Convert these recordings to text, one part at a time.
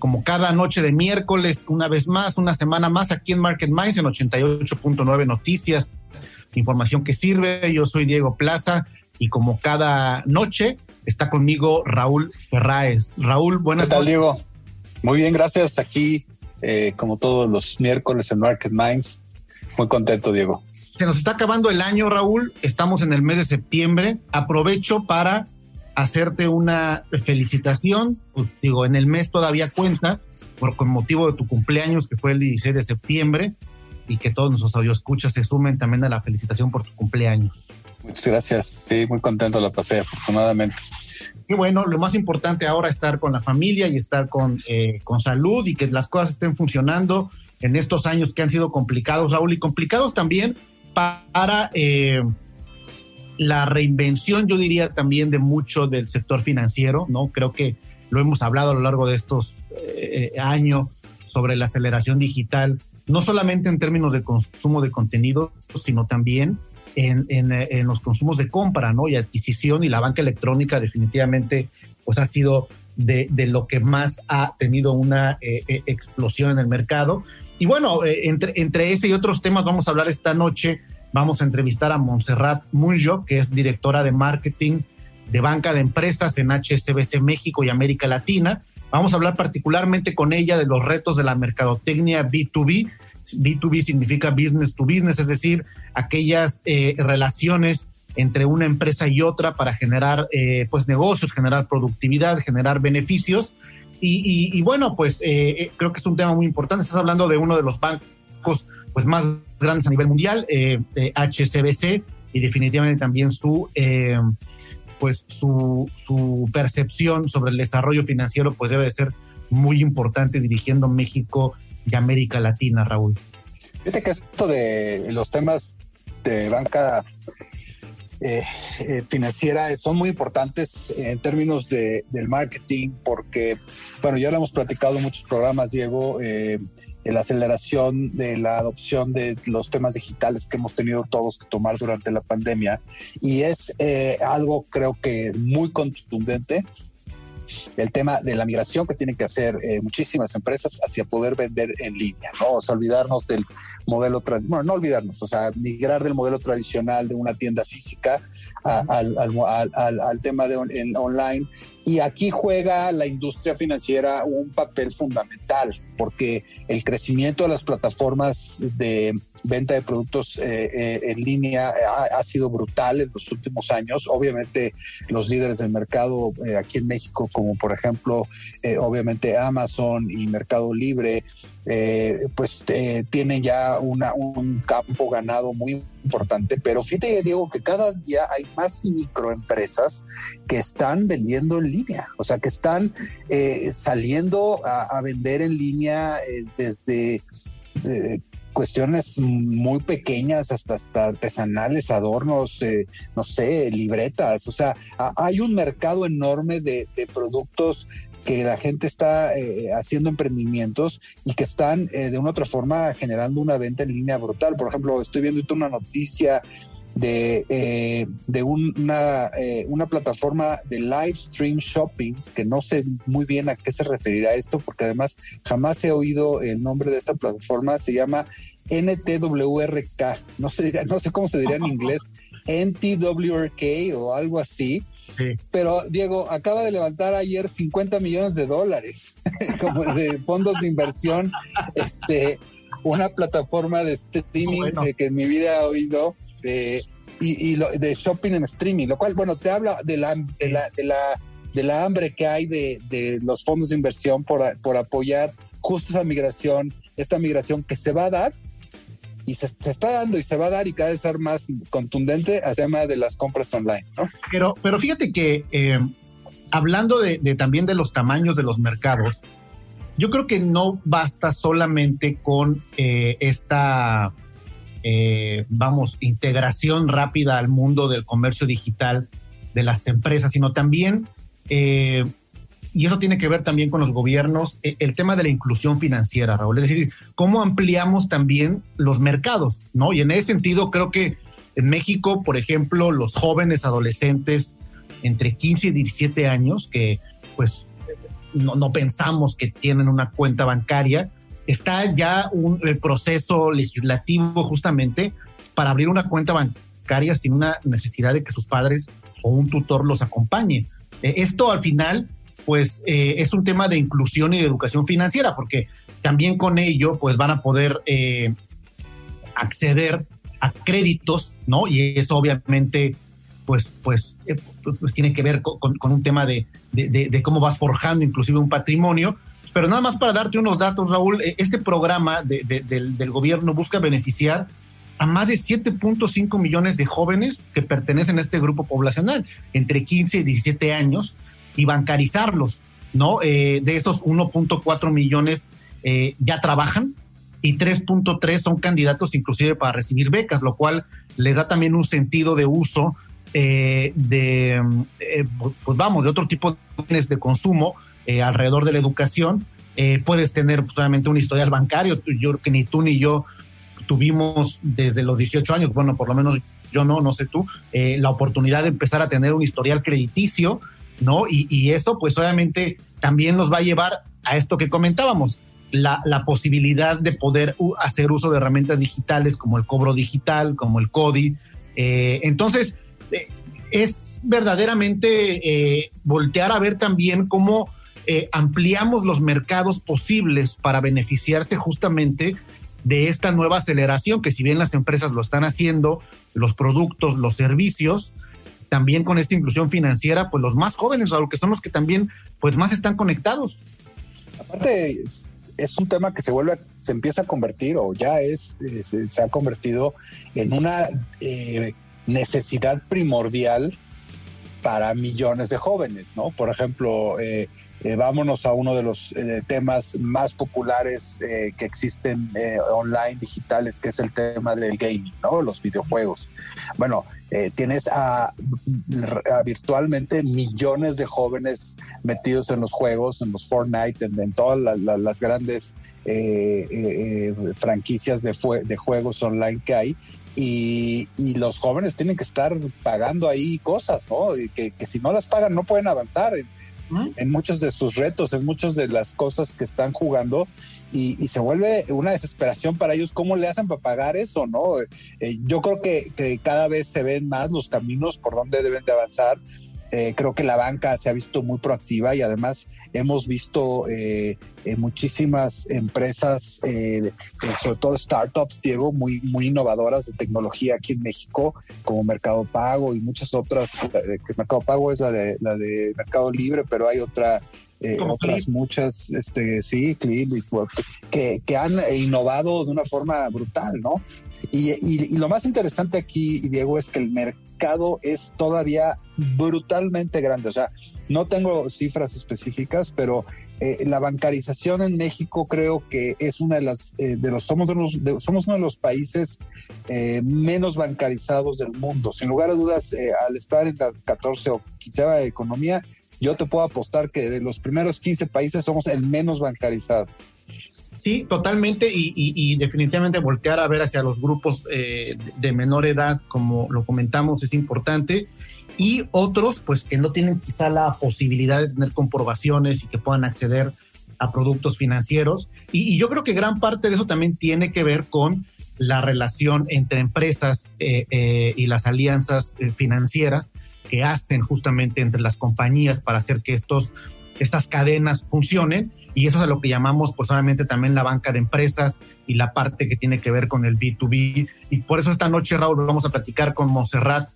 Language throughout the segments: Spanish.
como cada noche de miércoles, una vez más, una semana más aquí en Market Minds en 88.9 Noticias. Información que sirve. Yo soy Diego Plaza y como cada noche está conmigo Raúl Ferráez. Raúl, buenas ¿Qué tal, Diego? Muy bien, gracias. Aquí, eh, como todos los miércoles en Market Minds. Muy contento, Diego. Se nos está acabando el año, Raúl. Estamos en el mes de septiembre. Aprovecho para hacerte una felicitación. Pues, digo, en el mes todavía cuenta, por, con motivo de tu cumpleaños, que fue el 16 de septiembre, y que todos nuestros escuchas se sumen también a la felicitación por tu cumpleaños. Muchas gracias. Sí, muy contento la pasé, afortunadamente. Qué bueno, lo más importante ahora es estar con la familia y estar con, eh, con salud y que las cosas estén funcionando en estos años que han sido complicados, Raúl, y complicados también para eh, la reinvención, yo diría también de mucho del sector financiero, ¿no? Creo que lo hemos hablado a lo largo de estos eh, años sobre la aceleración digital, no solamente en términos de consumo de contenido, sino también en, los consumos de compra ¿no? y adquisición y la banca electrónica definitivamente pues ha sido de, lo que más ha tenido una eh, eh, explosión en el mercado. Y bueno, eh, entre, entre ese y otros temas vamos a hablar esta noche. Vamos a entrevistar a Montserrat Munjo, que es directora de marketing de banca de empresas en HSBC México y América Latina. Vamos a hablar particularmente con ella de los retos de la mercadotecnia B2B B2B significa business to business, es decir, aquellas eh, relaciones entre una empresa y otra para generar eh, pues negocios, generar productividad, generar beneficios. Y, bueno, pues eh, creo que es un tema muy importante. Estás hablando de uno de los bancos pues más grandes a nivel mundial, HCBC, y definitivamente también su pues su, percepción sobre el desarrollo financiero pues debe de ser muy importante dirigiendo México de América Latina, Raúl. Fíjate que esto de los temas de banca eh, eh, financiera son muy importantes en términos de, del marketing porque, bueno, ya lo hemos platicado en muchos programas, Diego, eh, la aceleración de la adopción de los temas digitales que hemos tenido todos que tomar durante la pandemia y es algo creo que es muy contundente el tema de la migración que tienen que hacer eh, muchísimas empresas hacia poder vender en línea, ¿no? O sea, olvidarnos del modelo, bueno, no olvidarnos, o sea, migrar del modelo tradicional de una tienda física al, al, tema de online. Y aquí juega la industria financiera un papel fundamental, porque el crecimiento de las plataformas de venta de productos eh, eh, en línea ha, sido brutal en los últimos años. Obviamente los líderes del mercado eh, aquí en México, como por ejemplo, obviamente Amazon y Mercado Libre, eh, pues eh, tienen ya una, un campo ganado muy importante, pero fíjate, Diego, que cada día hay más microempresas que están vendiendo en línea, o sea, que están eh, saliendo a, vender en línea desde cuestiones muy pequeñas hasta, artesanales, adornos, no sé, libretas. O sea, hay un mercado enorme de productos que la gente está eh, haciendo emprendimientos y que están eh, de una u otra forma generando una venta en línea brutal. Por ejemplo, estoy viendo una noticia de, eh, de una, una plataforma de live stream shopping, que no sé muy bien a qué se referirá esto, porque además jamás he oído el nombre de esta plataforma, se llama NTWRK, no sé, no sé cómo se diría en inglés, NTWRK o algo así, pero Diego acaba de levantar ayer 50 millones de dólares como de fondos de inversión, este, una plataforma de streaming que en mi vida he oído eh, y, de shopping en streaming, lo cual, bueno, te habla de la, de la, de la, de la hambre que hay de, de los fondos de inversión por, por apoyar justo esa migración, esta migración que se va a dar y se, está dando y se va a dar y cada vez ser más contundente hacia tema de las compras online. ¿no? Pero, pero fíjate que eh, hablando de, también de los tamaños de los mercados, yo creo que no basta solamente con eh, esta, eh, vamos, integración rápida al mundo del comercio digital de las empresas, sino también, y eso tiene que ver también con los gobiernos, el tema de la inclusión financiera, Raúl, es decir, cómo ampliamos también los mercados, ¿no? Y en ese sentido creo que en México, por ejemplo, los jóvenes adolescentes entre 15 y 17 años, que pues no, pensamos que tienen una cuenta bancaria. Está ya un proceso legislativo justamente para abrir una cuenta bancaria sin una necesidad de que sus padres o un tutor los acompañe. Eh, esto al final, pues eh, es un tema de inclusión y de educación financiera, porque también con ello, pues van a poder eh, acceder a créditos, ¿no? Y eso obviamente pues, pues, eh, pues tiene que ver con, un tema de, cómo vas forjando inclusive un patrimonio. Pero nada más para darte unos datos, Raúl, este programa del, gobierno busca beneficiar a más de 7.5 millones de jóvenes que pertenecen a este grupo poblacional, entre 15 y 17 años, y bancarizarlos, ¿no? Eh, de esos 1.4 millones ya trabajan y 3.3 son candidatos inclusive para recibir becas, lo cual les da también un sentido de uso eh, de, eh, pues vamos, de otro tipo de consumo eh, alrededor de la educación. puedes tener solamente un historial bancario. Yo que ni tú ni yo tuvimos desde los 18 años, bueno, por lo menos yo no, no sé tú, la oportunidad de empezar a tener un historial crediticio, ¿no? Y, eso, pues obviamente, también nos va a llevar a esto que comentábamos, la, la, posibilidad de poder hacer uso de herramientas digitales como el cobro digital, como el CODI. entonces, es verdaderamente eh, voltear a ver también cómo eh, ampliamos los mercados posibles para beneficiarse justamente de esta nueva aceleración, que si bien las empresas lo están haciendo, los productos, los servicios, también con esta inclusión financiera, pues los más jóvenes, que son los que también pues más están conectados. Aparte, es un tema que se vuelve, se empieza a convertir o ya es, eh, se, ha convertido en una necesidad primordial para millones de jóvenes, ¿no? Por ejemplo, eh, eh, vámonos a uno de los eh, temas más populares que existen online, digitales, que es el tema del gaming, ¿no? Los videojuegos. Bueno, tienes a, virtualmente millones de jóvenes metidos en los juegos, en los Fortnite, en, todas las grandes franquicias de, de juegos online que hay y, los jóvenes tienen que estar pagando ahí cosas, ¿no? Y que, si no las pagan no pueden avanzar en, muchos de sus retos, en muchas de las cosas que están jugando. Y, se vuelve una desesperación para ellos cómo le hacen para pagar eso, ¿no? Eh, yo creo que, que, cada vez se ven más los caminos por donde deben de avanzar eh, creo que la banca se ha visto muy proactiva y además hemos visto eh, eh, muchísimas empresas, sobre todo startups, Diego, muy, muy innovadoras de tecnología aquí en México, como Mercado Pago y muchas otras. Mercado Pago es la de, la de Mercado Libre, pero hay otra otras muchas, este, sí, que, que han innovado de una forma brutal, ¿no? Y, lo más interesante aquí, Diego, es que el mercado es todavía brutalmente grande. O sea, no tengo cifras específicas, pero eh, la bancarización en México creo que es una de las, eh, de los, somos, somos uno de los países eh, menos bancarizados del mundo. Sin lugar a dudas, al estar en la 14 o 15 economía, yo te puedo apostar que de los primeros 15 países somos el menos bancarizado. Sí, totalmente y, definitivamente voltear a ver hacia los grupos eh, de menor edad, como lo comentamos, es importante. Y otros, pues que no tienen quizá la posibilidad de tener comprobaciones y que puedan acceder a productos financieros. Y, yo creo que gran parte de eso también tiene que ver con la relación entre empresas eh, eh, y las alianzas financieras que hacen justamente entre las compañías para hacer que estos, estas cadenas funcionen y eso es a lo que llamamos pues también la banca de empresas y la parte que tiene que ver con el B2B. Y por eso esta noche, Raúl, vamos a platicar con Monserrat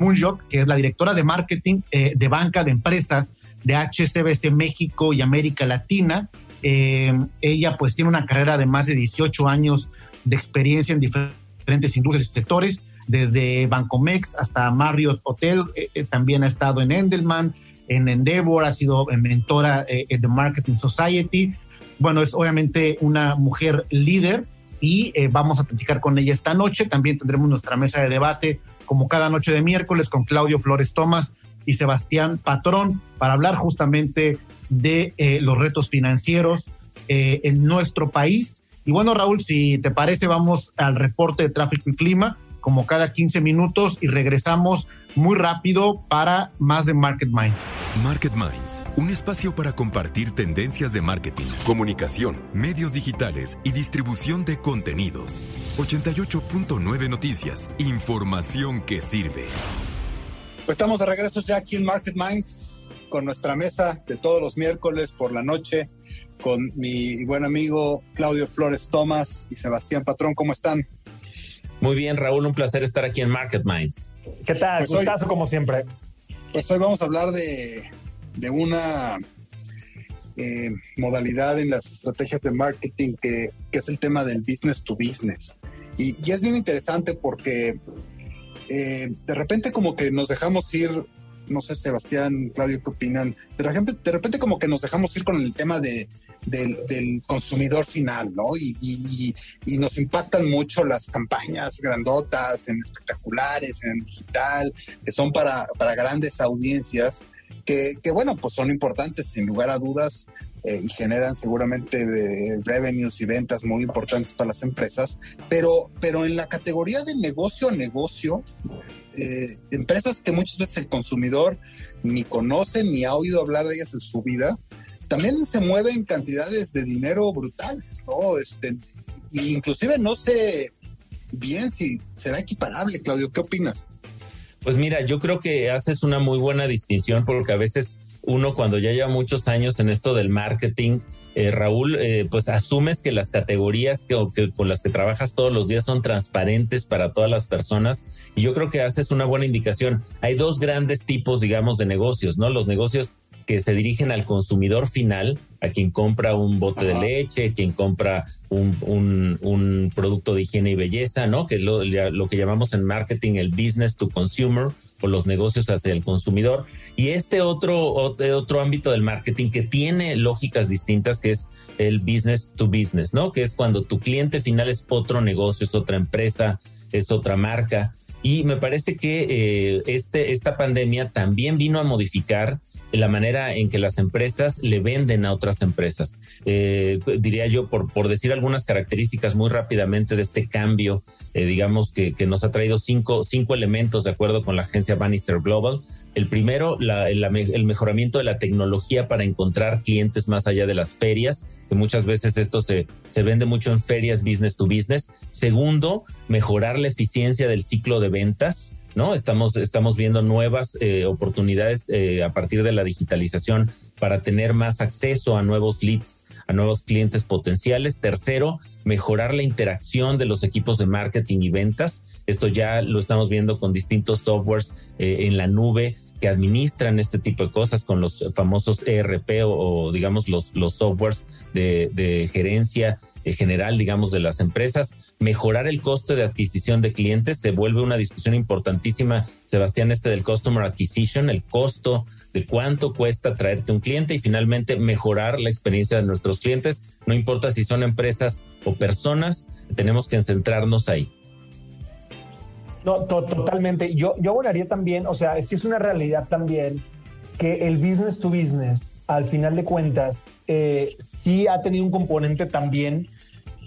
Munjok, que es la directora de marketing eh, de banca de empresas de HSBC México y América Latina. Eh, ella pues tiene una carrera de más de 18 años de experiencia en diferentes industrias y sectores, desde Bancomex hasta Marriott Hotel, eh, también ha estado en Endelman, en Endeavor, ha sido mentora eh, de Marketing Society, bueno, es obviamente una mujer líder y eh, vamos a platicar con ella esta noche. También tendremos nuestra mesa de debate como cada noche de miércoles con Claudio Flores Tomás y Sebastián Patrón para hablar justamente de eh, los retos financieros eh, en nuestro país. Y bueno, Raúl, si te parece, vamos al reporte de tráfico y clima como cada 15 minutos y regresamos muy rápido para más de Market Minds. Market Minds, un espacio para compartir tendencias de marketing, comunicación, medios digitales y distribución de contenidos. 88.9 Noticias, información que sirve. Pues estamos de regreso ya aquí en Market Minds con nuestra mesa de todos los miércoles por la noche con mi buen amigo Claudio Flores Tomás y Sebastián Patrón. ¿Cómo están? Muy bien, Raúl, un placer estar aquí en Market Minds. ¿Qué tal? Pues Gustazo como siempre. Pues hoy vamos a hablar de, de una eh, modalidad en las estrategias de marketing que, que, es el tema del business to business. Y, y es bien interesante porque eh, de repente como que nos dejamos ir no sé, Sebastián, Claudio, ¿qué opinan? De repente, de repente como que nos dejamos ir con el tema de, del, consumidor final, ¿no? Y, nos impactan mucho las campañas grandotas, en espectaculares, en digital, que son para, grandes audiencias, que, bueno, pues son importantes sin lugar a dudas eh, y generan seguramente de revenues y ventas muy importantes para las empresas, pero, pero en la categoría de negocio a negocio, eh, empresas que muchas veces el consumidor ni conoce ni ha oído hablar de ellas en su vida, también se mueven cantidades de dinero brutales, ¿no? Este, inclusive no sé bien si será equiparable, Claudio, ¿qué opinas? Pues mira, yo creo que haces una muy buena distinción porque a veces uno cuando ya lleva muchos años en esto del marketing, eh, Raúl, eh, pues asumes que las categorías que, con las que trabajas todos los días son transparentes para todas las personas y yo creo que haces una buena indicación. Hay dos grandes tipos, digamos, de negocios, ¿no? Los negocios que se dirigen al consumidor final, a quien compra un bote de leche, quien compra un, producto de higiene y belleza, ¿no? Que es lo, lo que llamamos en marketing el business to consumer o los negocios hacia el consumidor. Y este otro, otro, ámbito del marketing que tiene lógicas distintas, que es el business to business, ¿no? Que es cuando tu cliente final es otro negocio, es otra empresa, es otra marca. Y me parece que eh, este, esta pandemia también vino a modificar la manera en que las empresas le venden a otras empresas. Eh, diría yo, por, por decir algunas características muy rápidamente de este cambio, eh, digamos que, que, nos ha traído cinco, cinco elementos de acuerdo con la agencia Bannister Global. El primero, el mejoramiento de la tecnología para encontrar clientes más allá de las ferias, que muchas veces esto se, se vende mucho en ferias business to business. Segundo, mejorar la eficiencia del ciclo de ventas. ¿no? Estamos, estamos viendo nuevas eh, oportunidades eh, a partir de la digitalización para tener más acceso a nuevos leads, a nuevos clientes potenciales. Tercero, mejorar la interacción de los equipos de marketing y ventas. Esto ya lo estamos viendo con distintos softwares eh, en la nube que administran este tipo de cosas con los famosos ERP o, digamos los, los softwares de, gerencia general, digamos, de las empresas mejorar el coste de adquisición de clientes se vuelve una discusión importantísima, Sebastián, este del Customer Acquisition, el costo de cuánto cuesta traerte un cliente y finalmente mejorar la experiencia de nuestros clientes, no importa si son empresas o personas, tenemos que centrarnos ahí. No, totalmente. Yo, yo abonaría también, o sea, es que es una realidad también que el business to business, al final de cuentas, eh, sí ha tenido un componente también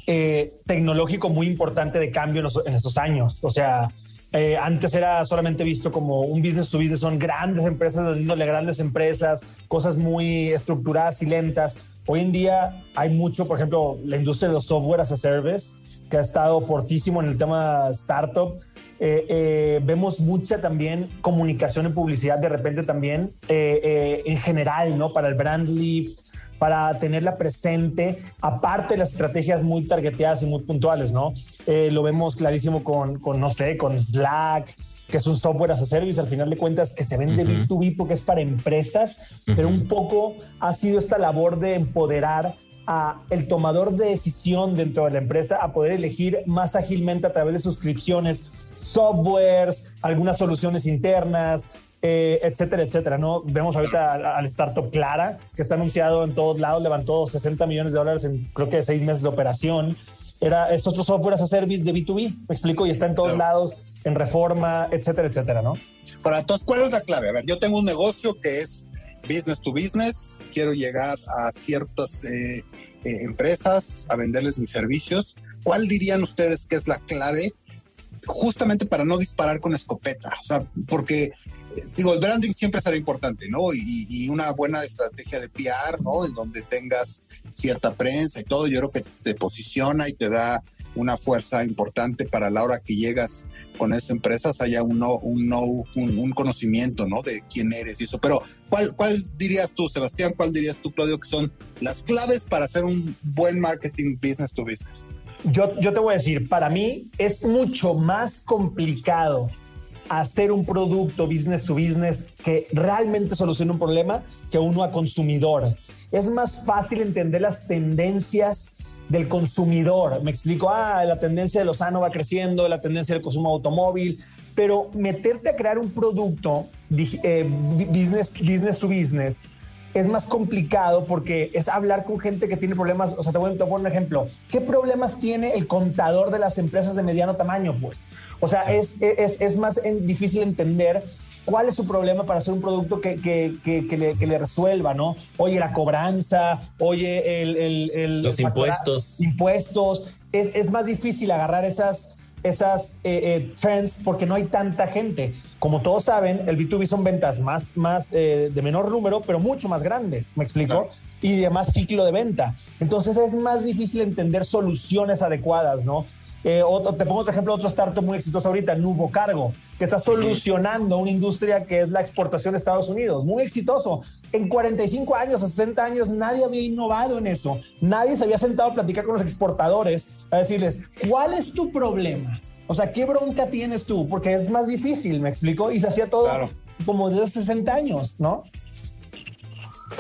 eh, tecnológico muy importante de cambio en, estos años. O sea, eh, antes era solamente visto como un business to business, son grandes empresas vendiéndole grandes empresas, cosas muy estructuradas y lentas. Hoy en día hay mucho, por ejemplo, la industria de los software as a service, que ha estado fortísimo en el tema startup. Eh, vemos mucha también comunicación y publicidad de repente también en general, ¿no? Para el brand lift, para tenerla presente, aparte de las estrategias muy targeteadas y muy puntuales, ¿no? Eh, lo vemos clarísimo con, con, no sé, con Slack, que es un software as a service, al final de cuentas, que se vende B2B porque es para empresas, pero un poco ha sido esta labor de empoderar a el tomador de decisión dentro de la empresa a poder elegir más ágilmente a través de suscripciones, softwares, algunas soluciones internas, eh, etcétera, etcétera, ¿no? Vemos ahorita al, startup Clara, que está anunciado en todos lados, levantó 60 millones de dólares en creo que seis meses de operación. Era, es otro software as a service de B2B, me explico, y está en todos lados, en reforma, etcétera, etcétera, ¿no? Para entonces, ¿cuál es la clave? A ver, yo tengo un negocio que es business to business, quiero llegar a ciertas eh, eh, empresas a venderles mis servicios. ¿Cuál dirían ustedes que es la clave justamente para no disparar con escopeta? O sea, porque digo, el branding siempre será importante, ¿no? Y, una buena estrategia de PR, ¿no? En donde tengas cierta prensa y todo, yo creo que te posiciona y te da una fuerza importante para la hora que llegas con esas empresas haya un no, un, no, un, conocimiento, ¿no? De quién eres y eso. Pero, ¿cuál, ¿cuál dirías tú, Sebastián? ¿Cuál dirías tú, Claudio, que son las claves para hacer un buen marketing business to business? Yo, yo te voy a decir, para mí es mucho más complicado hacer un producto business to business que realmente solucione un problema que uno a consumidor. Es más fácil entender las tendencias del consumidor. Me explico, ah, la tendencia de lo sano va creciendo, la tendencia del consumo automóvil, pero meterte a crear un producto eh, business, business to business es más complicado porque es hablar con gente que tiene problemas. O sea, te voy, a poner un ejemplo. ¿Qué problemas tiene el contador de las empresas de mediano tamaño? Pues, o sea, es, es, es, más difícil entender cuál es su problema para hacer un producto que, que, que, le, que le, resuelva, ¿no? Oye, la cobranza, oye, el... el, Los impuestos. Impuestos. Es, es, más difícil agarrar esas, esas eh, eh, trends porque no hay tanta gente. Como todos saben, el B2B son ventas más, más eh, de menor número, pero mucho más grandes, ¿me explico? Y de más ciclo de venta. Entonces es más difícil entender soluciones adecuadas, ¿no? Eh, te pongo otro ejemplo, otro startup muy exitoso ahorita, Nubo Cargo, que está solucionando una industria que es la exportación de Estados Unidos. Muy exitoso. En 45 años, 60 años, nadie había innovado en eso. Nadie se había sentado a platicar con los exportadores a decirles, ¿cuál es tu problema? O sea, ¿qué bronca tienes tú? Porque es más difícil, me explico, y se hacía todo como desde 60 años, ¿no?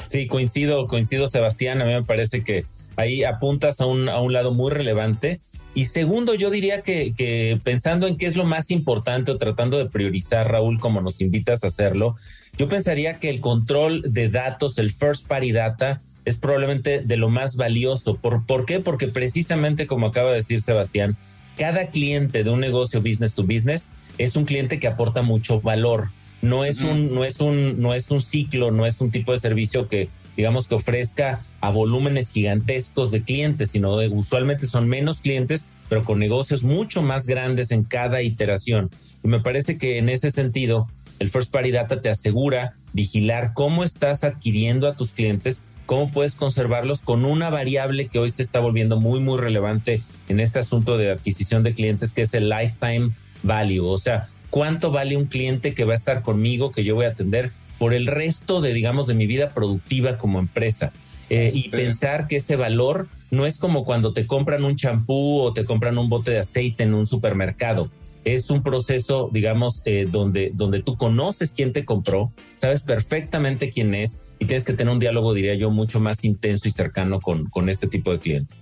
Sí, coincido, coincido, Sebastián. A mí me parece que ahí apuntas a un, a un lado muy relevante y segundo, yo diría que, pensando en qué es lo más importante o tratando de priorizar, Raúl, como nos invitas a hacerlo, yo pensaría que el control de datos, el first party data, es probablemente de lo más valioso. ¿Por, ¿Por qué? Porque precisamente como acaba de decir Sebastián, cada cliente de un negocio business to business es un cliente que aporta mucho valor. No es un, no es un, no es un ciclo, no es un tipo de servicio que digamos, que ofrezca a volúmenes gigantescos de clientes, sino usualmente son menos clientes, pero con negocios mucho más grandes en cada iteración. Y me parece que en ese sentido, el First Party Data te asegura vigilar cómo estás adquiriendo a tus clientes, cómo puedes conservarlos con una variable que hoy se está volviendo muy, muy relevante en este asunto de adquisición de clientes, que es el lifetime value. O sea, cuánto vale un cliente que va a estar conmigo, que yo voy a atender por el resto de, digamos, de mi vida productiva como empresa. Eh, y pensar que ese valor no es como cuando te compran un champú o te compran un bote de aceite en un supermercado. Es un proceso, digamos, eh, donde, donde tú conoces quién te compró, sabes perfectamente quién es y tienes que tener un diálogo, diría yo, mucho más intenso y cercano con, con este tipo de cliente.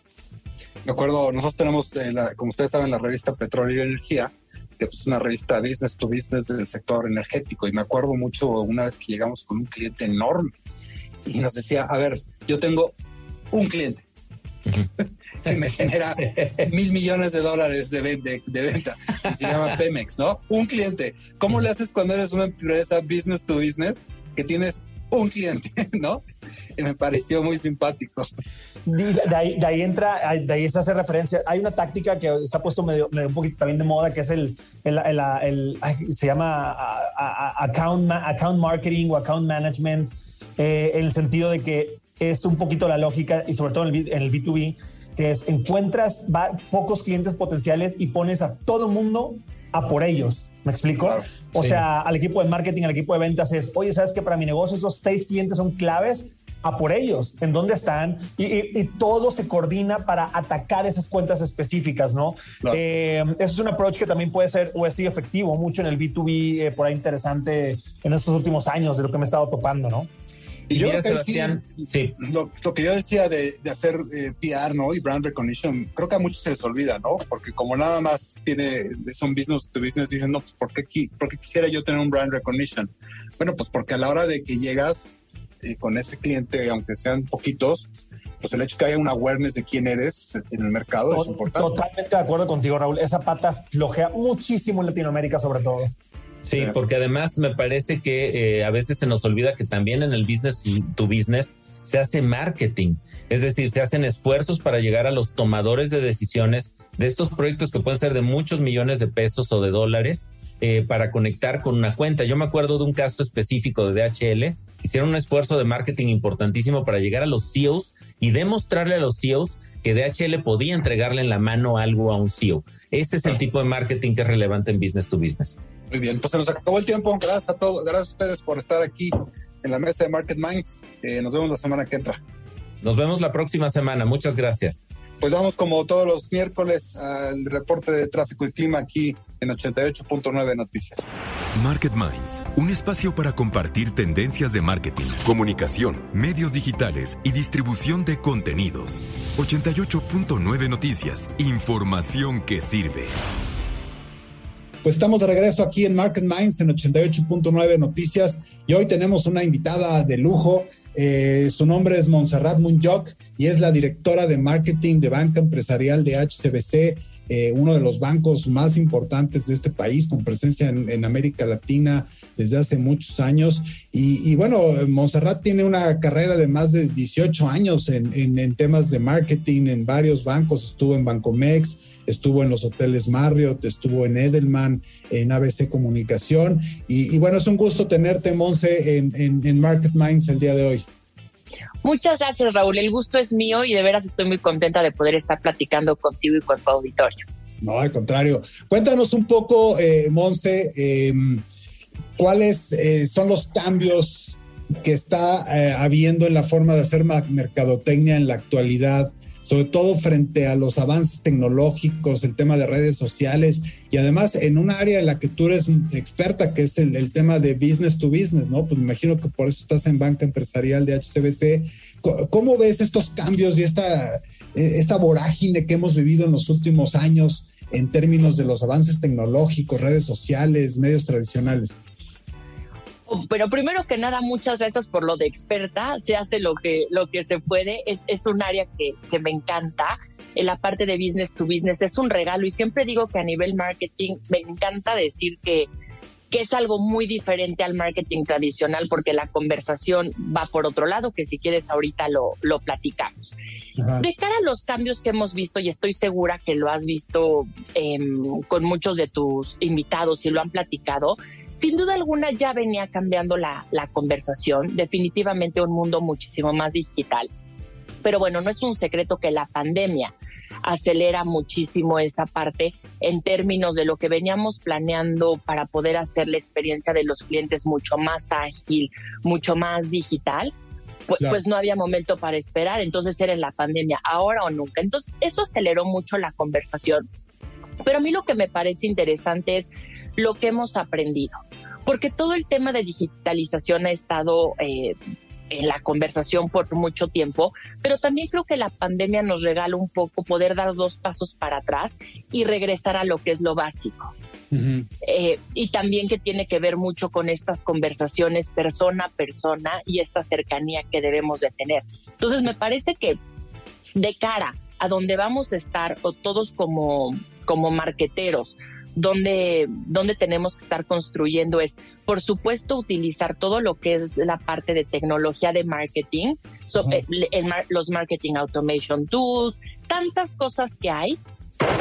Me acuerdo, nosotros tenemos, eh, como ustedes saben, la revista Petróleo y Energía, que pues, es una revista business to business del sector energético. Y me acuerdo mucho una vez que llegamos con un cliente enorme y nos decía, a ver, yo tengo un cliente que me genera mil millones de dólares de, de, venta y se llama Pemex, ¿no? Un cliente. ¿Cómo le haces cuando eres una empresa business to business que tienes un cliente, ¿no? Y me pareció muy simpático. De ahí, entra, de ahí se hace referencia. Hay una táctica que está puesto medio, un poquito también de moda, que es el, el, se llama account, account marketing o account management, eh, en el sentido de que es un poquito la lógica y sobre todo en el, en el B2B, que es encuentras pocos clientes potenciales y pones a todo mundo a por ellos. ¿Me explico? o sea, al equipo de marketing, al equipo de ventas es, oye, ¿sabes que para mi negocio esos seis clientes son claves? a por ellos, en dónde están, y, todo se coordina para atacar esas cuentas específicas, ¿no? Eh, eso es un approach que también puede ser o es efectivo mucho en el B2B, eh, por ahí interesante en estos últimos años de lo que me he estado topando, ¿no? Y, yo creo que sí, Lo, que yo decía de, hacer eh, PR, ¿no? Y brand recognition, creo que a muchos se les olvida, ¿no? Porque como nada más tiene, son business to business, dicen, no, pues ¿por qué, ¿por qué quisiera yo tener un brand recognition? Bueno, pues porque a la hora de que llegas eh, con ese cliente, aunque sean poquitos, pues el hecho que haya una awareness de quién eres en el mercado es importante. Totalmente de acuerdo contigo, Raúl. Esa pata flojea muchísimo en Latinoamérica, sobre todo. Sí, porque además me parece que eh, a veces se nos olvida que también en el business to business se hace marketing, es decir, se hacen esfuerzos para llegar a los tomadores de decisiones de estos proyectos que pueden ser de muchos millones de pesos o de dólares eh, para conectar con una cuenta. Yo me acuerdo de un caso específico de DHL, hicieron un esfuerzo de marketing importantísimo para llegar a los CEOs y demostrarle a los CEOs que DHL podía entregarle en la mano algo a un CEO. Este es el tipo de marketing que es relevante en business to business. Muy bien, pues se nos acabó el tiempo. Gracias a todos, gracias a ustedes por estar aquí en la mesa de Market Minds. Eh, nos vemos la semana que entra. Nos vemos la próxima semana. Muchas gracias. Pues vamos como todos los miércoles al reporte de tráfico y clima aquí en 88.9 Noticias. Market Minds, un espacio para compartir tendencias de marketing, comunicación, medios digitales y distribución de contenidos. 88.9 Noticias, información que sirve. Pues estamos de regreso aquí en Market Minds en 88.9 Noticias y hoy tenemos una invitada de lujo. Eh, su nombre es Montserrat Munyoc y es la directora de marketing de banca empresarial de HCBC eh, uno de los bancos más importantes de este país, con presencia en, América Latina desde hace muchos años. Y, bueno, Montserrat tiene una carrera de más de 18 años en, temas de marketing en varios bancos. Estuvo en Bancomex, estuvo en los hoteles Marriott, estuvo en Edelman, en ABC Comunicación. Y, bueno, es un gusto tenerte, Monse, en, en Market Minds el día de hoy. Muchas gracias, Raúl. El gusto es mío y de veras estoy muy contenta de poder estar platicando contigo y con tu auditorio. No, al contrario. Cuéntanos un poco, eh, Monse, em, cuáles eh, son los cambios que está eh, habiendo en la forma de hacer mercadotecnia en la actualidad sobre todo frente a los avances tecnológicos, el tema de redes sociales y además en un área en la que tú eres experta, que es el, tema de business to business, ¿no? Pues me imagino que por eso estás en banca empresarial de HCBC. ¿Cómo ves estos cambios y esta, e, esta vorágine que hemos vivido en los últimos años en términos de los avances tecnológicos, redes sociales, medios tradicionales? Pero primero que nada, muchas gracias por lo de experta. Se hace lo que, lo que se puede. Es, es un área que, que me encanta. En la parte de business to business es un regalo y siempre digo que a nivel marketing me encanta decir que, que es algo muy diferente al marketing tradicional porque la conversación va por otro lado, que si quieres ahorita lo, lo platicamos. De cara a los cambios que hemos visto, y estoy segura que lo has visto em, con muchos de tus invitados y lo han platicado, sin duda alguna ya venía cambiando la, conversación, definitivamente un mundo muchísimo más digital. Pero bueno, no es un secreto que la pandemia acelera muchísimo esa parte en términos de lo que veníamos planeando para poder hacer la experiencia de los clientes mucho más ágil, mucho más digital. Pues, pues no había momento para esperar, entonces era en la pandemia, ahora o nunca. Entonces eso aceleró mucho la conversación. Pero a mí lo que me parece interesante es lo que hemos aprendido porque todo el tema de digitalización ha estado eh, en la conversación por mucho tiempo, pero también creo que la pandemia nos regala un poco poder dar dos pasos para atrás y regresar a lo que es lo básico. Eh, y también que tiene que ver mucho con estas conversaciones persona a persona y esta cercanía que debemos de tener. Entonces me parece que de cara a donde vamos a estar o todos como, como marqueteros donde, donde tenemos que estar construyendo es, por supuesto, utilizar todo lo que es la parte de tecnología de marketing, eh, los marketing automation tools, tantas cosas que hay,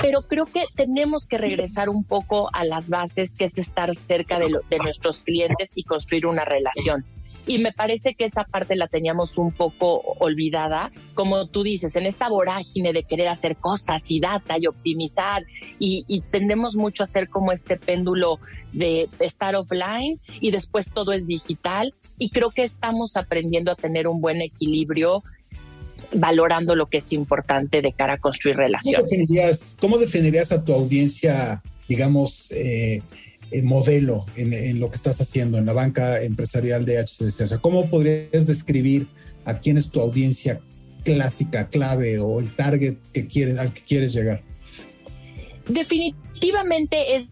pero creo que tenemos que regresar un poco a las bases, que es estar cerca de, de nuestros clientes y construir una relación y me parece que esa parte la teníamos un poco olvidada, como tú dices, en esta vorágine de querer hacer cosas y data y optimizar y, tendemos mucho a hacer como este péndulo de estar offline y después todo es digital y creo que estamos aprendiendo a tener un buen equilibrio valorando lo que es importante de cara a construir relaciones. ¿Cómo definirías, a tu audiencia, digamos, eh, eh, modelo en, lo que estás haciendo en la banca empresarial de HCBC? O sea, ¿cómo podrías describir a quién es tu audiencia clásica, clave o el target que quieres, al que quieres llegar? Definitivamente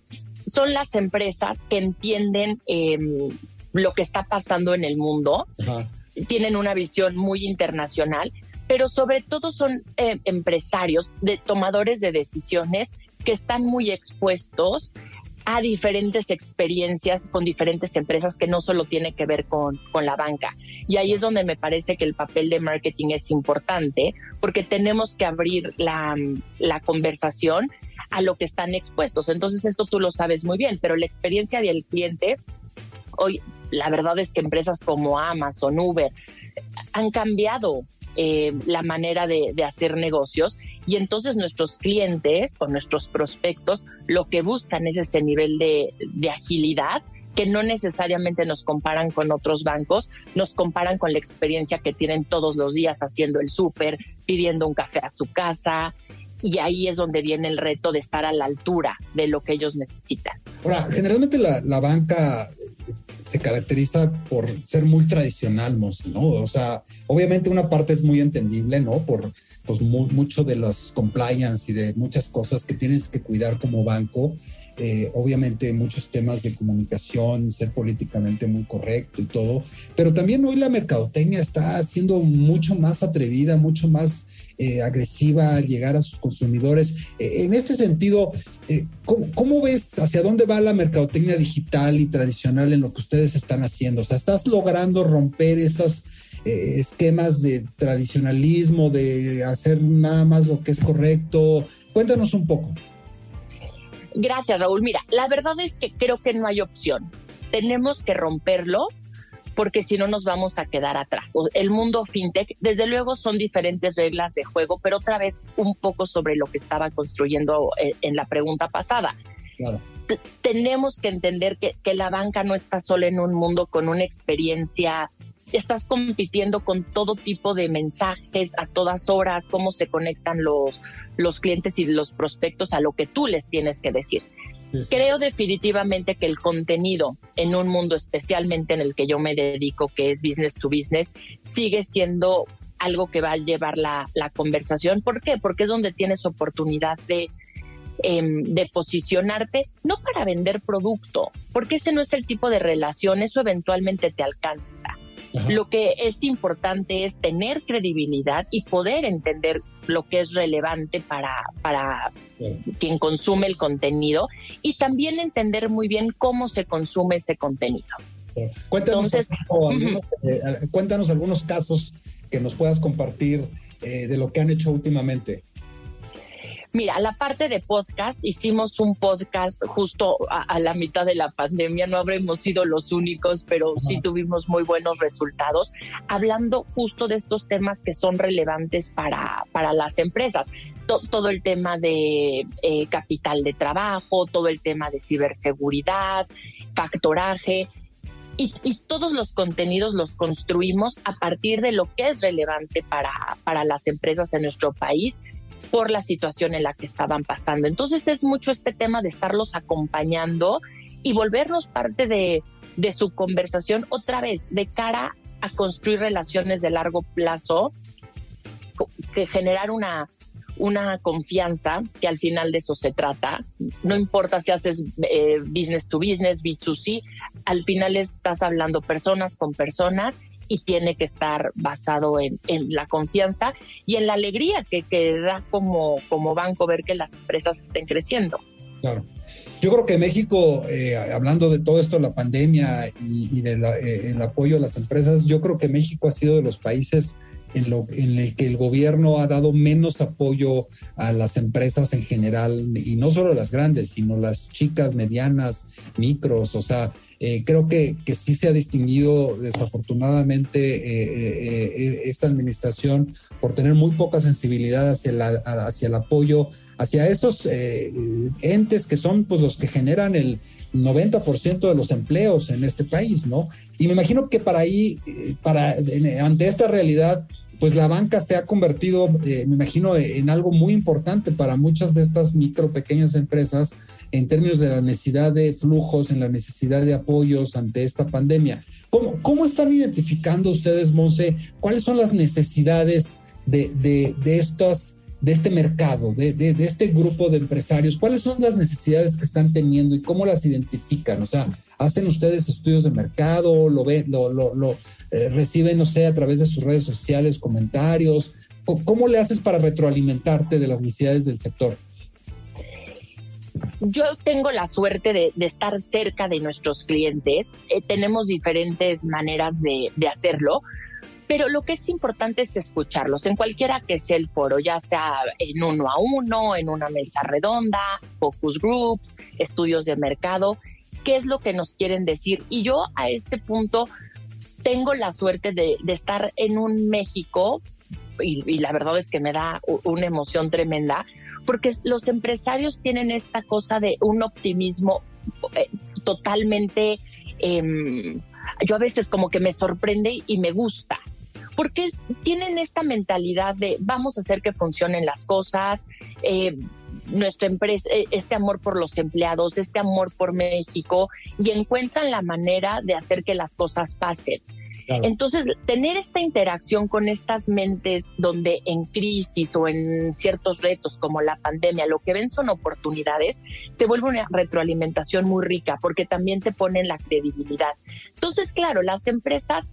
son las empresas que entienden em, lo que está pasando en el mundo, tienen una visión muy internacional, pero sobre todo son eh, empresarios, de, tomadores de decisiones que están muy expuestos a diferentes experiencias con diferentes empresas que no solo tiene que ver con, con la banca. Y ahí es donde me parece que el papel de marketing es importante, porque tenemos que abrir la, la conversación a lo que están expuestos. Entonces esto tú lo sabes muy bien, pero la experiencia del cliente, hoy la verdad es que empresas como Amazon, Uber, han cambiado eh, la manera de, hacer negocios y entonces nuestros clientes o nuestros prospectos lo que buscan es ese nivel de, agilidad que no necesariamente nos comparan con otros bancos, nos comparan con la experiencia que tienen todos los días haciendo el súper, pidiendo un café a su casa, y ahí es donde viene el reto de estar a la altura de lo que ellos necesitan. Ahora, generalmente la banca se caracteriza por ser muy tradicional, ¿no? O sea, obviamente una parte es muy entendible, ¿no? Por pues, mucho de los compliance y de muchas cosas que tienes que cuidar como banco. Eh, obviamente muchos temas de comunicación, ser políticamente muy correcto y todo, pero también hoy la mercadotecnia está siendo mucho más atrevida, mucho más eh, agresiva al llegar a sus consumidores. Eh, en este sentido, ¿cómo, ves hacia dónde va la mercadotecnia digital y tradicional en lo que ustedes están haciendo? O sea, ¿estás logrando romper esos esquemas de tradicionalismo, de hacer nada más lo que es correcto? Cuéntanos un poco. Gracias, Raúl. Mira, la verdad es que creo que no hay opción. Tenemos que romperlo porque si no nos vamos a quedar atrás. El mundo fintech, desde luego, son diferentes reglas de juego, pero otra vez un poco sobre lo que estaba construyendo eh, en la pregunta pasada. Tenemos que entender que, que la banca no está solo en un mundo con una experiencia estás compitiendo con todo tipo de mensajes a todas horas, cómo se conectan los, los clientes y los prospectos a lo que tú les tienes que decir. Creo definitivamente que el contenido en un mundo especialmente en el que yo me dedico, que es business to business, sigue siendo algo que va a llevar la, la conversación. ¿Por qué? Porque es donde tienes oportunidad de, em, de posicionarte, no para vender producto, porque ese no es el tipo de relación, eso eventualmente te alcanza. Lo que es importante es tener credibilidad y poder entender lo que es relevante para, para quien consume el contenido y también entender muy bien cómo se consume ese contenido. Cuéntanos, algunos, eh, cuéntanos algunos casos que nos puedas compartir eh, de lo que han hecho últimamente. Mira, la parte de podcast, hicimos un podcast justo a, la mitad de la pandemia, no habremos sido los únicos, pero sí tuvimos muy buenos resultados, hablando justo de estos temas que son relevantes para, para las empresas. todo el tema de eh, capital de trabajo, todo el tema de ciberseguridad, factoraje. Y, y, todos los contenidos los construimos a partir de lo que es relevante para, para las empresas en nuestro país por la situación en la que estaban pasando. Entonces es mucho este tema de estarlos acompañando y volvernos parte de, su conversación otra vez de cara a construir relaciones de largo plazo, que generar una, una confianza, que al final de eso se trata. No importa si haces eh, business to business, B2C, al final estás hablando personas con personas y tiene que estar basado en, la confianza y en la alegría que, que da como, como banco ver que las empresas estén creciendo. Claro. Yo creo que México, eh, hablando de todo esto, la pandemia y, del de eh, apoyo a las empresas, yo creo que México ha sido de los países en, lo, en el que el gobierno ha dado menos apoyo a las empresas en general, y no solo las grandes, sino las chicas, medianas, micros, o sea, eh, creo que, que, sí se ha distinguido desafortunadamente eh, eh, esta administración por tener muy poca sensibilidad hacia, la, hacia el apoyo, hacia estos entes que son pues, los que generan el 90% de los empleos en este país, ¿no? Y me imagino que para ahí, para, ante esta realidad, pues la banca se ha convertido, me imagino, en algo muy importante para muchas de estas micro, pequeñas empresas en términos de la necesidad de flujos, en la necesidad de apoyos ante esta pandemia. ¿Cómo, cómo están identificando ustedes, Monse, cuáles son las necesidades de, de, de estas de este mercado, de, de, de, este grupo de empresarios? ¿Cuáles son las necesidades que están teniendo y cómo las identifican? O sea, ¿hacen ustedes estudios de mercado? ¿Lo, ven, lo, lo, lo eh, reciben, no sé, a través de sus redes sociales, comentarios? ¿Cómo le haces para retroalimentarte de las necesidades del sector? Yo tengo la suerte de, de estar cerca de nuestros clientes. Eh, tenemos diferentes maneras de, de hacerlo pero lo que es importante es escucharlos en cualquiera que sea el foro, ya sea en uno a uno, en una mesa redonda, focus groups, estudios de mercado, qué es lo que nos quieren decir. Y yo a este punto tengo la suerte de, de estar en un México, y, y, la verdad es que me da una emoción tremenda, porque los empresarios tienen esta cosa de un optimismo eh, totalmente... Eh, yo a veces como que me sorprende y me gusta, porque tienen esta mentalidad de vamos a hacer que funcionen las cosas, eh, nuestra empresa, eh, este amor por los empleados, este amor por México, y encuentran la manera de hacer que las cosas pasen. Claro. Entonces, tener esta interacción con estas mentes donde en crisis o en ciertos retos como la pandemia, lo que ven son oportunidades, se vuelve una retroalimentación muy rica porque también te ponen la credibilidad. Entonces, claro, las empresas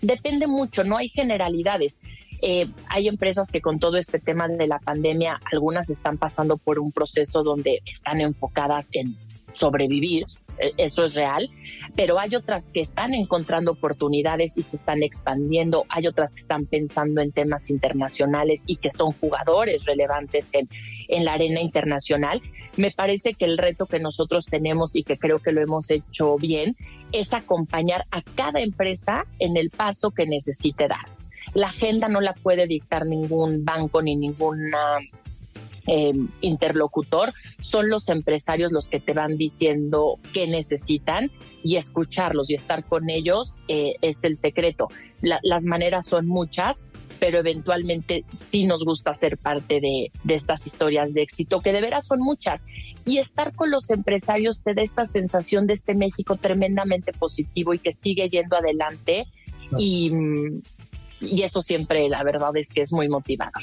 depende mucho, no hay generalidades. Eh, hay empresas que con todo este tema de la pandemia, algunas están pasando por un proceso donde están enfocadas en sobrevivir, eh, eso es real, pero hay otras que están encontrando oportunidades y se están expandiendo, hay otras que están pensando en temas internacionales y que son jugadores relevantes en, en la arena internacional. Me parece que el reto que nosotros tenemos y que creo que lo hemos hecho bien es acompañar a cada empresa en el paso que necesite dar. La agenda no la puede dictar ningún banco ni ninguna eh, interlocutor, son los empresarios los que te van diciendo qué necesitan y escucharlos y estar con ellos eh, es el secreto. La, las maneras son muchas, pero eventualmente sí nos gusta ser parte de, de, estas historias de éxito, que de veras son muchas. Y estar con los empresarios te da esta sensación de este México tremendamente positivo y que sigue yendo adelante. No. Y, y eso siempre, la verdad es que es muy motivador.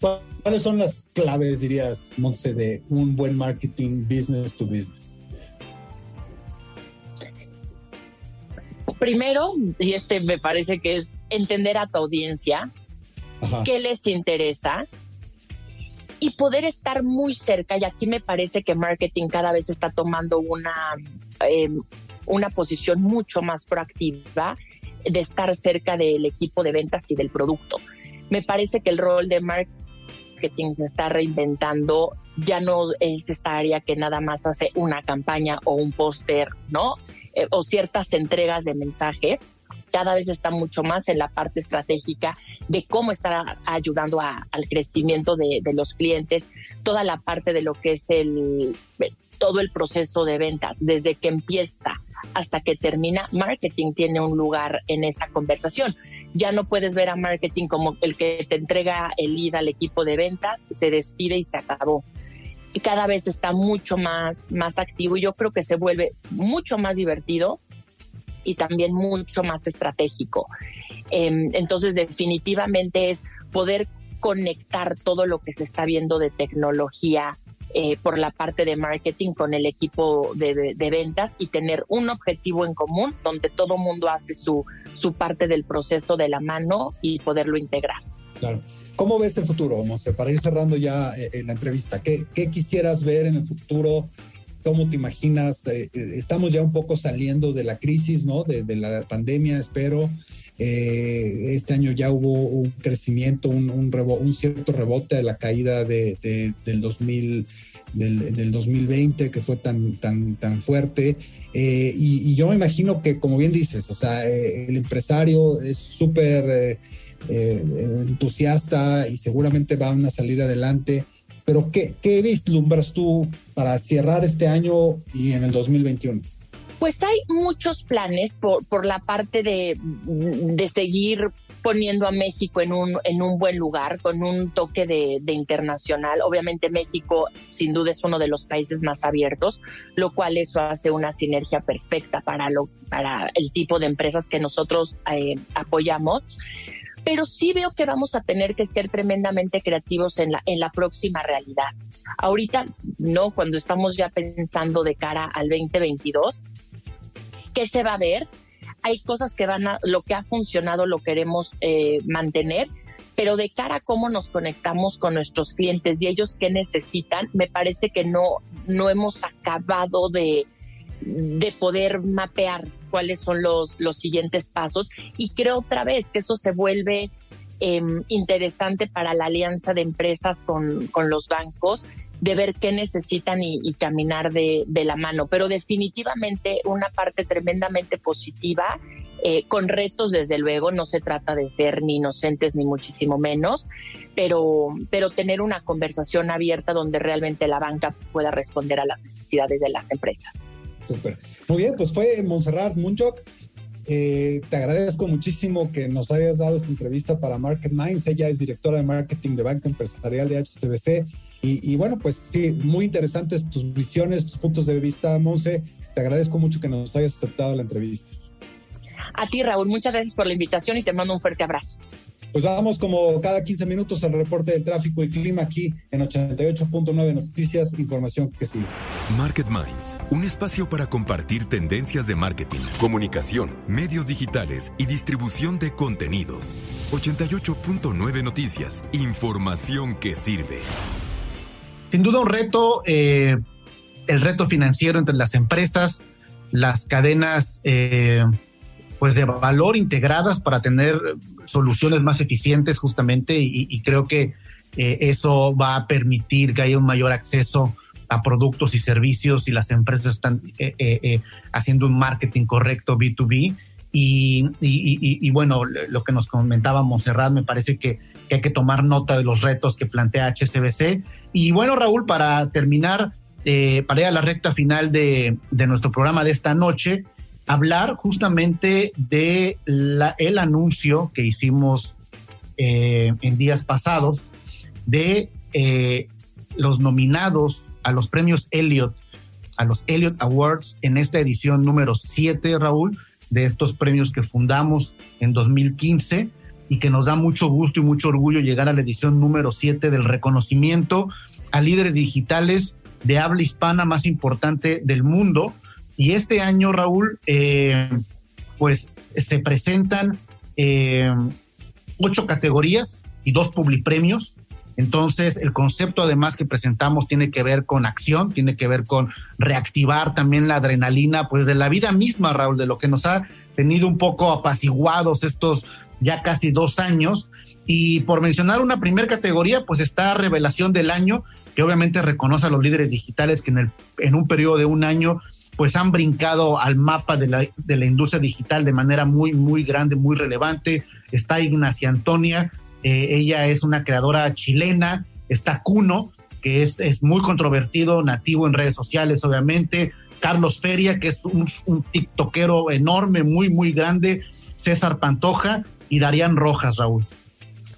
¿Cuáles son las claves, dirías, Monse, de un buen marketing business to business? Primero, y este me parece que es entender a tu audiencia, Ajá. qué les interesa y poder estar muy cerca. Y aquí me parece que marketing cada vez está tomando una, eh, una posición mucho más proactiva de estar cerca del equipo de ventas y del producto. Me parece que el rol de marketing se está reinventando, ya no es esta área que nada más hace una campaña o un póster, ¿no? Eh, o ciertas entregas de mensaje, cada vez está mucho más en la parte estratégica de cómo estar ayudando a, al crecimiento de, los clientes, toda la parte de lo que es el todo el proceso de ventas, desde que empieza hasta que termina, marketing tiene un lugar en esa conversación. Ya no puedes ver a marketing como el que te entrega el lead al equipo de ventas, se despide y se acabó. Y cada vez está mucho más, más activo y yo creo que se vuelve mucho más divertido y también mucho más estratégico. Eh, entonces, definitivamente es poder conectar todo lo que se está viendo de tecnología eh, por la parte de marketing con el equipo de, ventas y tener un objetivo en común donde todo mundo hace su, su parte del proceso de la mano y poderlo integrar. Claro. ¿Cómo ves el futuro, Monse? Para ir cerrando ya eh, la entrevista, ¿qué, ¿qué, quisieras ver en el futuro? ¿Cómo te imaginas? Eh, estamos ya un poco saliendo de la crisis, ¿no? De, la pandemia, espero. Eh, este año ya hubo un crecimiento, un, un, un cierto rebote de la caída de, de, del, 2000, del, del, 2020 que fue tan, tan, tan fuerte. Eh, y, yo me imagino que, como bien dices, o sea, eh, el empresario es súper eh, entusiasta y seguramente van a salir adelante. Pero, ¿qué, ¿qué vislumbras tú para cerrar este año y en el 2021? Pues hay muchos planes por, por la parte de, de seguir poniendo a México en un, en un buen lugar, con un toque de, internacional. Obviamente México sin duda es uno de los países más abiertos, lo cual eso hace una sinergia perfecta para, lo, para el tipo de empresas que nosotros eh, apoyamos pero sí veo que vamos a tener que ser tremendamente creativos en la, en la próxima realidad. Ahorita, no, cuando estamos ya pensando de cara al 2022, ¿qué se va a ver? Hay cosas que van a, lo que ha funcionado lo queremos eh, mantener, pero de cara a cómo nos conectamos con nuestros clientes y ellos qué necesitan, me parece que no, no hemos acabado de, de poder mapear cuáles son los, los siguientes pasos y creo otra vez que eso se vuelve em, interesante para la alianza de empresas con, con los bancos de ver qué necesitan y, caminar de, de, la mano. Pero definitivamente una parte tremendamente positiva, eh, con retos desde luego, no se trata de ser ni inocentes ni muchísimo menos, pero, pero tener una conversación abierta donde realmente la banca pueda responder a las necesidades de las empresas. Súper. Muy bien, pues fue Montserrat Munchok. Eh, te agradezco muchísimo que nos hayas dado esta entrevista para Market Minds. Ella es directora de marketing de Banco Empresarial de HTBC. Y, y, bueno, pues sí, muy interesantes tus visiones, tus puntos de vista, Monse. Te agradezco mucho que nos hayas aceptado la entrevista. A ti, Raúl, muchas gracias por la invitación y te mando un fuerte abrazo. Pues vamos como cada 15 minutos al reporte de tráfico y clima aquí en 88.9 Noticias, información que sigue. Market Minds, un espacio para compartir tendencias de marketing, comunicación, medios digitales y distribución de contenidos. 88.9 Noticias, información que sirve. Sin duda un reto, eh, el reto financiero entre las empresas, las cadenas eh, pues de valor integradas para tener soluciones más eficientes justamente y, creo que eh, eso va a permitir que haya un mayor acceso a productos y servicios y las empresas están eh, eh, haciendo un marketing correcto B2B. Y, y, bueno, lo que nos comentaba Monserrat, me parece que, hay que tomar nota de los retos que plantea HSBC. Y bueno, Raúl, para terminar, para ir a la recta final de, de nuestro programa de esta noche, hablar justamente de el anuncio que hicimos eh, en días pasados de eh, los nominados a los premios Elliot, a los Elliot Awards en esta edición número 7, Raúl, de estos premios que fundamos en 2015 y que nos da mucho gusto y mucho orgullo llegar a la edición número 7 del reconocimiento a líderes digitales de habla hispana más importante del mundo y este año, Raúl, eh, pues se presentan eh, ocho categorías y dos publipremios. Entonces, el concepto además que presentamos tiene que ver con acción, tiene que ver con reactivar también la adrenalina, pues de la vida misma, Raúl, de lo que nos ha tenido un poco apaciguados estos ya casi dos años. Y por mencionar una primera categoría, pues está Revelación del Año, que obviamente reconoce a los líderes digitales que en, el, en un periodo de un año pues han brincado al mapa de la, de la industria digital de manera muy, muy grande, muy relevante. Está Ignacia Antonia, eh, ella es una creadora chilena. Está Cuno, que es, es, muy controvertido, nativo en redes sociales, obviamente. Carlos Feria, que es un, un tiktokero enorme, muy, muy grande. César Pantoja y Darían Rojas, Raúl.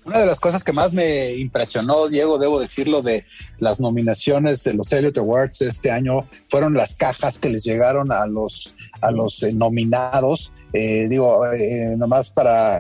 Una de las cosas que más me impresionó, Diego, debo decirlo, de las nominaciones de los Elliot Awards este año fueron las cajas que les llegaron a los, a los eh, nominados. Eh, digo, eh, nomás para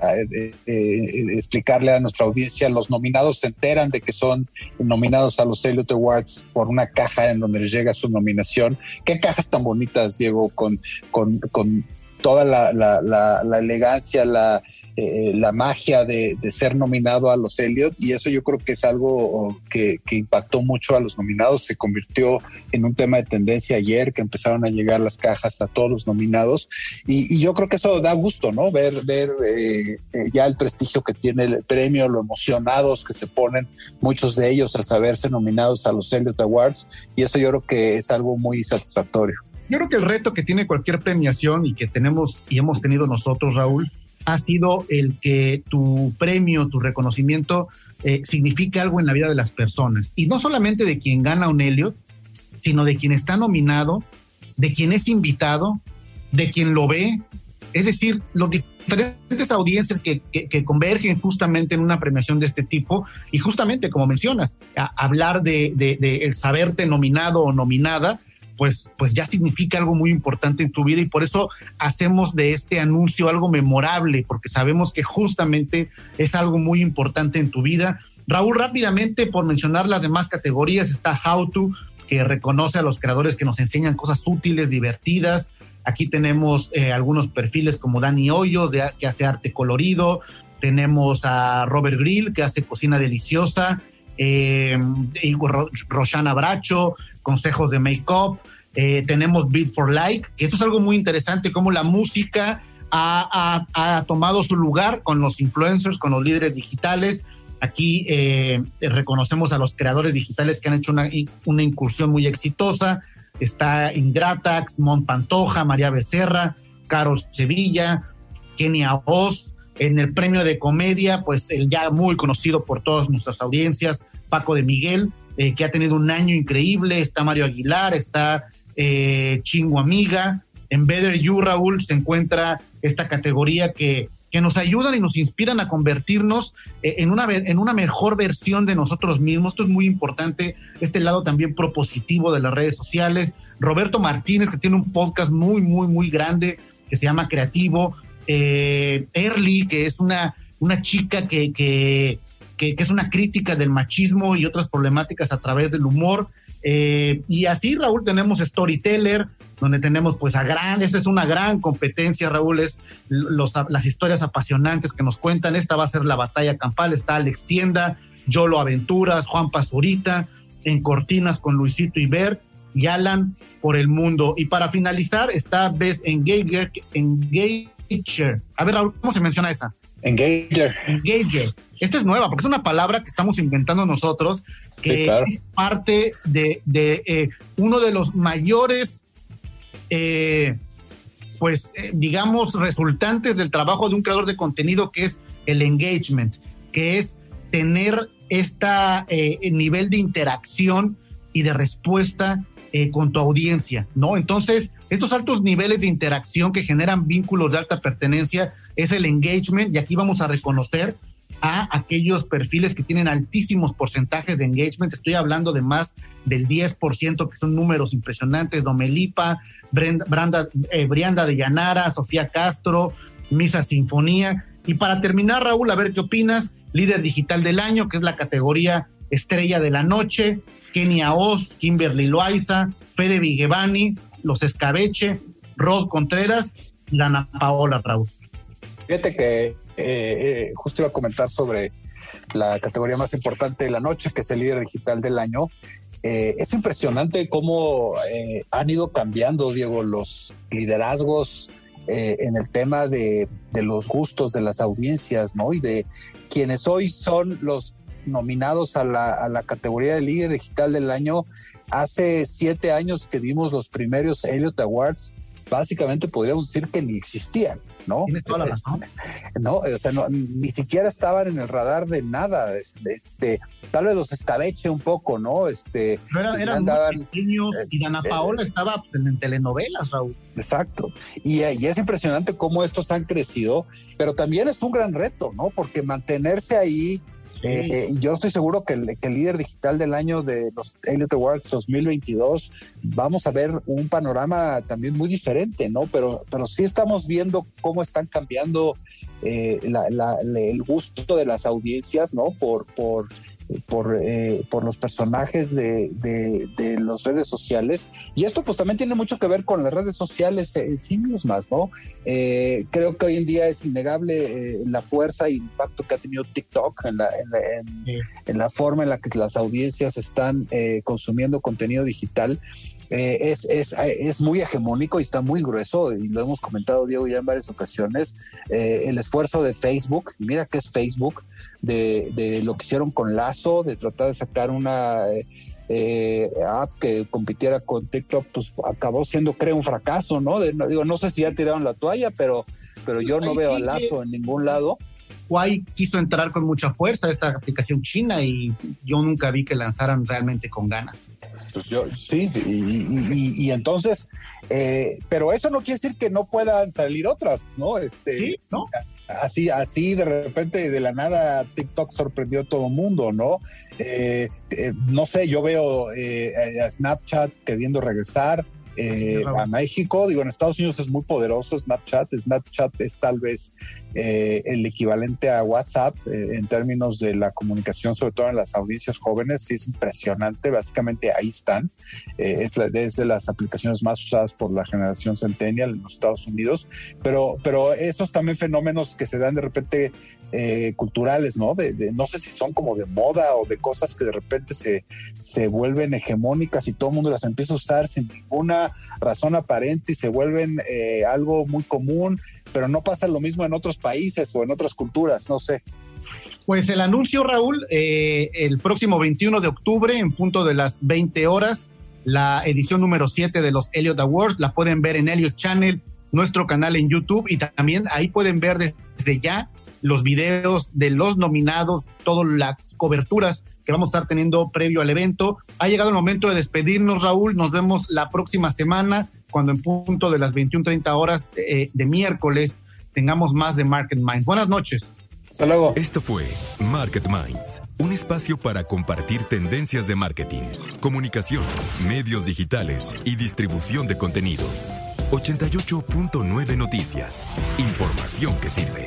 explicarle a nuestra audiencia, los nominados se enteran de que son nominados a los Elliot Awards por una caja en donde les llega su nominación. ¿Qué cajas tan bonitas, Diego, con, con, con toda la, la, la elegancia, la, eh, la magia de, ser nominado a los Elliot y eso yo creo que es algo que, impactó mucho a los nominados, se convirtió en un tema de tendencia ayer que empezaron a llegar las cajas a todos los nominados y, yo creo que eso da gusto, ¿no? Ver, ver eh, eh, ya el prestigio que tiene el premio, lo emocionados que se ponen muchos de ellos al saberse nominados a los Elliot Awards y eso yo creo que es algo muy satisfactorio. Yo creo que el reto que tiene cualquier premiación y que tenemos y hemos tenido nosotros, Raúl, ha sido el que tu premio, tu reconocimiento eh, signifique algo en la vida de las personas. Y no solamente de quien gana un Elliot, sino de quien está nominado, de quien es invitado, de quien lo ve. Es decir, los diferentes audiencias que, convergen justamente en una premiación de este tipo y justamente como mencionas, hablar de, el saberte nominado o nominada, pues, pues ya significa algo muy importante en tu vida y por eso hacemos de este anuncio algo memorable, porque sabemos que justamente es algo muy importante en tu vida. Raúl, rápidamente, por mencionar las demás categorías, está How To, que reconoce a los creadores que nos enseñan cosas útiles, divertidas. Aquí tenemos eh, algunos perfiles como Dani Hoyos, que hace arte colorido. Tenemos a Robert Grill, que hace cocina deliciosa. Eh, Roshana Bracho, consejos de make-up. Eh, tenemos Beat for Like, que esto es algo muy interesante, como la música ha, tomado su lugar con los influencers, con los líderes digitales. Aquí eh, reconocemos a los creadores digitales que han hecho una, una incursión muy exitosa. Está Ingratax, Mon Pantoja, María Becerra, Carol Sevilla, Kenia Oz. En el premio de comedia, pues el ya muy conocido por todas nuestras audiencias, Paco de Miguel, eh, que ha tenido un año increíble. Está Mario Aguilar, está eh, Chingo Amiga. En Better You, Raúl, se encuentra esta categoría que, que nos ayudan y nos inspiran a convertirnos eh, en una, en una mejor versión de nosotros mismos. Esto es muy importante, este lado también propositivo de las redes sociales. Roberto Martínez, que tiene un podcast muy, muy, muy grande que se llama Creativo. Eh, Early, que es una, una chica que, que que, es una crítica del machismo y otras problemáticas a través del humor. Eh, y así, Raúl, tenemos Storyteller, donde tenemos pues a gran, esa es una gran competencia, Raúl, es las historias apasionantes que nos cuentan. Esta va a ser la batalla campal, está Alex Tienda, Yolo Aventuras, Juan Pazurita, en Cortinas con Luisito Iber y Alan por el mundo. Y para finalizar está Best Engager, Engager. A ver, Raúl, ¿cómo se menciona esa? Engager. Engager. Esta es nueva porque es una palabra que estamos inventando nosotros, que es parte de, eh, uno de los mayores, eh, pues, eh, digamos, resultantes del trabajo de un creador de contenido, que es el engagement, que es tener este nivel de interacción y de respuesta con tu audiencia, ¿no? Entonces, estos altos niveles de interacción que generan vínculos de alta pertenencia es el engagement y aquí vamos a reconocer a aquellos perfiles que tienen altísimos porcentajes de engagement. Estoy hablando de más del 10%, que son números impresionantes. Domelipa, Brenda, eh, Brianda de Llanara, Sofía Castro, Misa Sinfonía. Y para terminar, Raúl, a ver qué opinas. Líder digital del año, que es la categoría estrella de la noche. Kenia Oz, Kimberly Loaiza, Fede Vigevani, Los Escabeche, Rod Contreras y Dana Paola Raúl. Fíjate que eh, justo iba a comentar sobre la categoría más importante de la noche, que es el líder digital del año. Eh, es impresionante cómo eh, han ido cambiando, Diego, los liderazgos en el tema de, los gustos de las audiencias, ¿no? Y de quienes hoy son los nominados a la, a la categoría de líder digital del año. Hace siete años que vimos los primeros Elliot Awards, básicamente podríamos decir que ni existían. ¿no? toda la razón. No, o sea, ni siquiera estaban en el radar de nada. Este, tal vez los escabeche un poco, ¿no? Este, Pero eran muy pequeños eh, y Ana eh, Paola estaba pues, en telenovelas, Raúl. Exacto. Y, y, es impresionante cómo estos han crecido, pero también es un gran reto, ¿no? Porque mantenerse ahí eh, eh, yo estoy seguro que el, líder digital del año de los Elliot Awards 2022 vamos a ver un panorama también muy diferente, ¿no? Pero, pero sí estamos viendo cómo están cambiando eh, el gusto de las audiencias, ¿no? Por, por por, eh, por los personajes de, de, las redes sociales. Y esto pues también tiene mucho que ver con las redes sociales en sí mismas, ¿no? Eh, creo que hoy en día es innegable eh, la fuerza y impacto que ha tenido TikTok en la, en la, forma en la que las audiencias están consumiendo contenido digital. es, es, es, muy hegemónico y está muy grueso, y lo hemos comentado, Diego, ya en varias ocasiones. el esfuerzo de Facebook, mira que es Facebook, de, lo que hicieron con Lazo, de tratar de sacar una eh, app que compitiera con TikTok, pues acabó siendo, creo, un fracaso, ¿no? no, digo, no sé si ya tiraron la toalla, pero, pero yo no veo a Lazo en ningún lado. Huawei quiso entrar con mucha fuerza a esta aplicación china y yo nunca vi que lanzaran realmente con ganas. Pues yo, sí, y, entonces, eh, pero eso no quiere decir que no puedan salir otras, ¿no? Este, sí, ¿no? Así, así de repente, de la nada, TikTok sorprendió a todo mundo, ¿no? Eh, eh, no sé, yo veo a Snapchat queriendo regresar, eh, a México. Digo, en Estados Unidos es muy poderoso Snapchat. Snapchat es tal vez eh, el equivalente a WhatsApp eh, en términos de la comunicación, sobre todo en las audiencias jóvenes. Sí, es impresionante. Básicamente ahí están. es, de las aplicaciones más usadas por la generación Centennial en los Estados Unidos. Pero, pero esos también fenómenos que se dan de repente culturales, ¿no? De, no sé si son como de moda o de cosas que de repente se, se vuelven hegemónicas y todo el mundo las empieza a usar sin ninguna razón aparente y se vuelven eh, algo muy común, pero no pasa lo mismo en otros países o en otras culturas, no sé. Pues el anuncio, Raúl, eh, el próximo 21 de octubre, en punto de las 20 horas, la edición número 7 de los Elliot Awards, la pueden ver en Elliot Channel, nuestro canal en YouTube, y también ahí pueden ver desde ya los videos de los nominados, todas las coberturas que vamos a estar teniendo previo al evento. Ha llegado el momento de despedirnos, Raúl. Nos vemos la próxima semana, cuando en punto de las 21:30 horas eh, de miércoles tengamos más de Market Minds. Buenas noches. Hasta luego. Esto fue Market Minds, un espacio para compartir tendencias de marketing, comunicación, medios digitales y distribución de contenidos. 88.9 Noticias. Información que sirve.